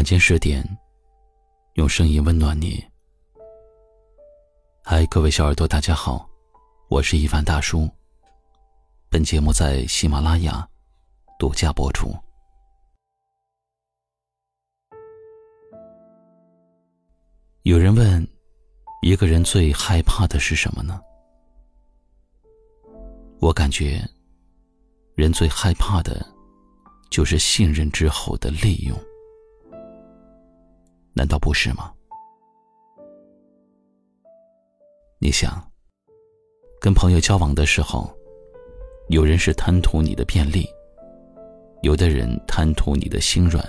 晚间十点，用声音温暖你。嗨，各位小耳朵，大家好，我是一凡大叔。本节目在喜马拉雅独家播出。有人问：一个人最害怕的是什么呢？我感觉，人最害怕的，就是信任之后的利用。难道不是吗？你想，跟朋友交往的时候，有人是贪图你的便利，有的人贪图你的心软。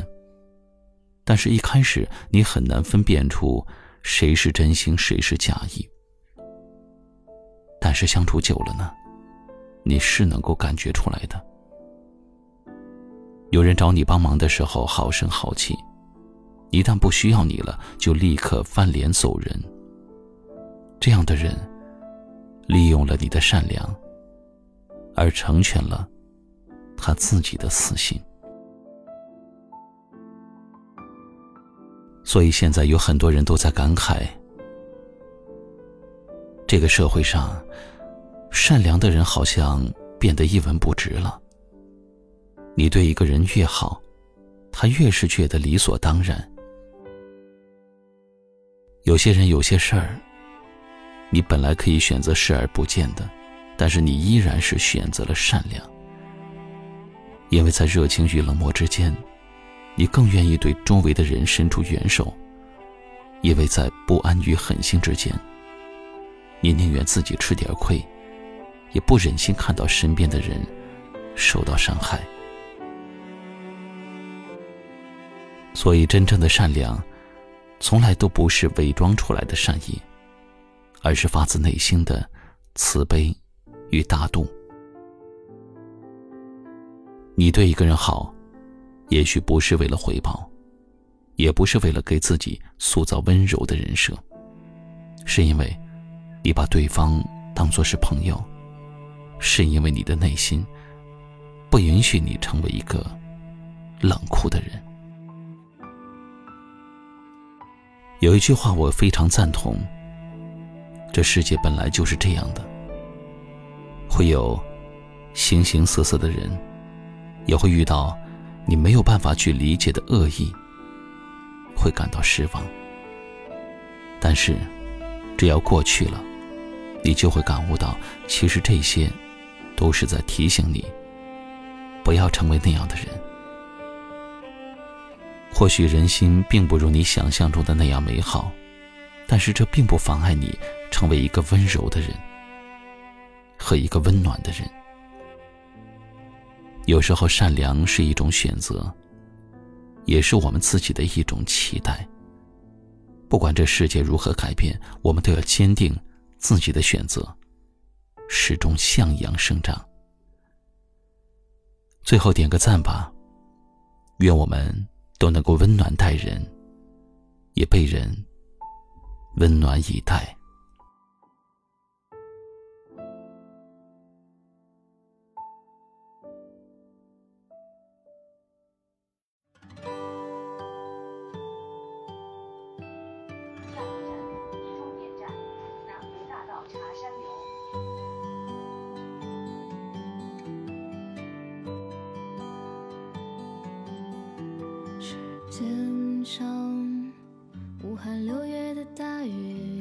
但是，一开始你很难分辨出谁是真心，谁是假意。但是相处久了呢，你是能够感觉出来的。有人找你帮忙的时候，好声好气。一旦不需要你了，就立刻翻脸走人。这样的人，利用了你的善良，而成全了他自己的私心。所以现在有很多人都在感慨：这个社会上，善良的人好像变得一文不值了。你对一个人越好，他越是觉得理所当然。有些人有些事儿，你本来可以选择视而不见的，但是你依然是选择了善良，因为在热情与冷漠之间，你更愿意对周围的人伸出援手；因为在不安与狠心之间，你宁愿自己吃点亏，也不忍心看到身边的人受到伤害。所以，真正的善良。从来都不是伪装出来的善意，而是发自内心的慈悲与大度。你对一个人好，也许不是为了回报，也不是为了给自己塑造温柔的人设，是因为你把对方当作是朋友，是因为你的内心不允许你成为一个冷酷的人。有一句话我非常赞同。这世界本来就是这样的，会有形形色色的人，也会遇到你没有办法去理解的恶意，会感到失望。但是，只要过去了，你就会感悟到，其实这些都是在提醒你，不要成为那样的人。或许人心并不如你想象中的那样美好，但是这并不妨碍你成为一个温柔的人和一个温暖的人。有时候，善良是一种选择，也是我们自己的一种期待。不管这世界如何改变，我们都要坚定自己的选择，始终向阳生长。最后点个赞吧，愿我们。都能够温暖待人，也被人温暖以待。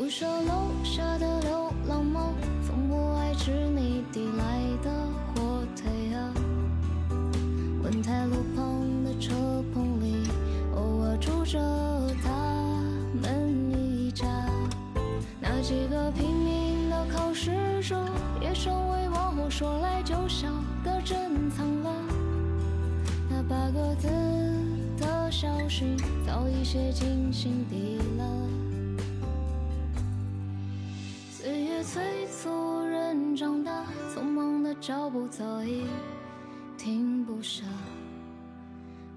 宿舍楼下的流浪猫，从不爱吃你递来的火腿啊。文泰路旁的车棚里，偶尔住着他们一家。那几个拼命的考试者，也成为往后说来就笑的珍藏了。那八个字的消息，早已写进心底了。脚步早已停不下。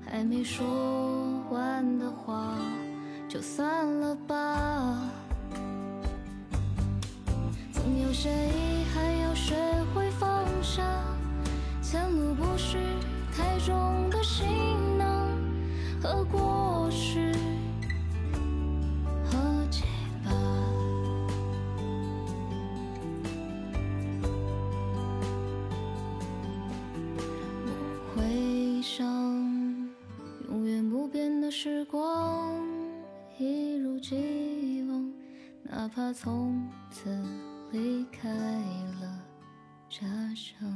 还没说完的话，就算了吧。总有些遗憾要学会放下，前路不是太重的行囊和过哪怕从此离开了家乡。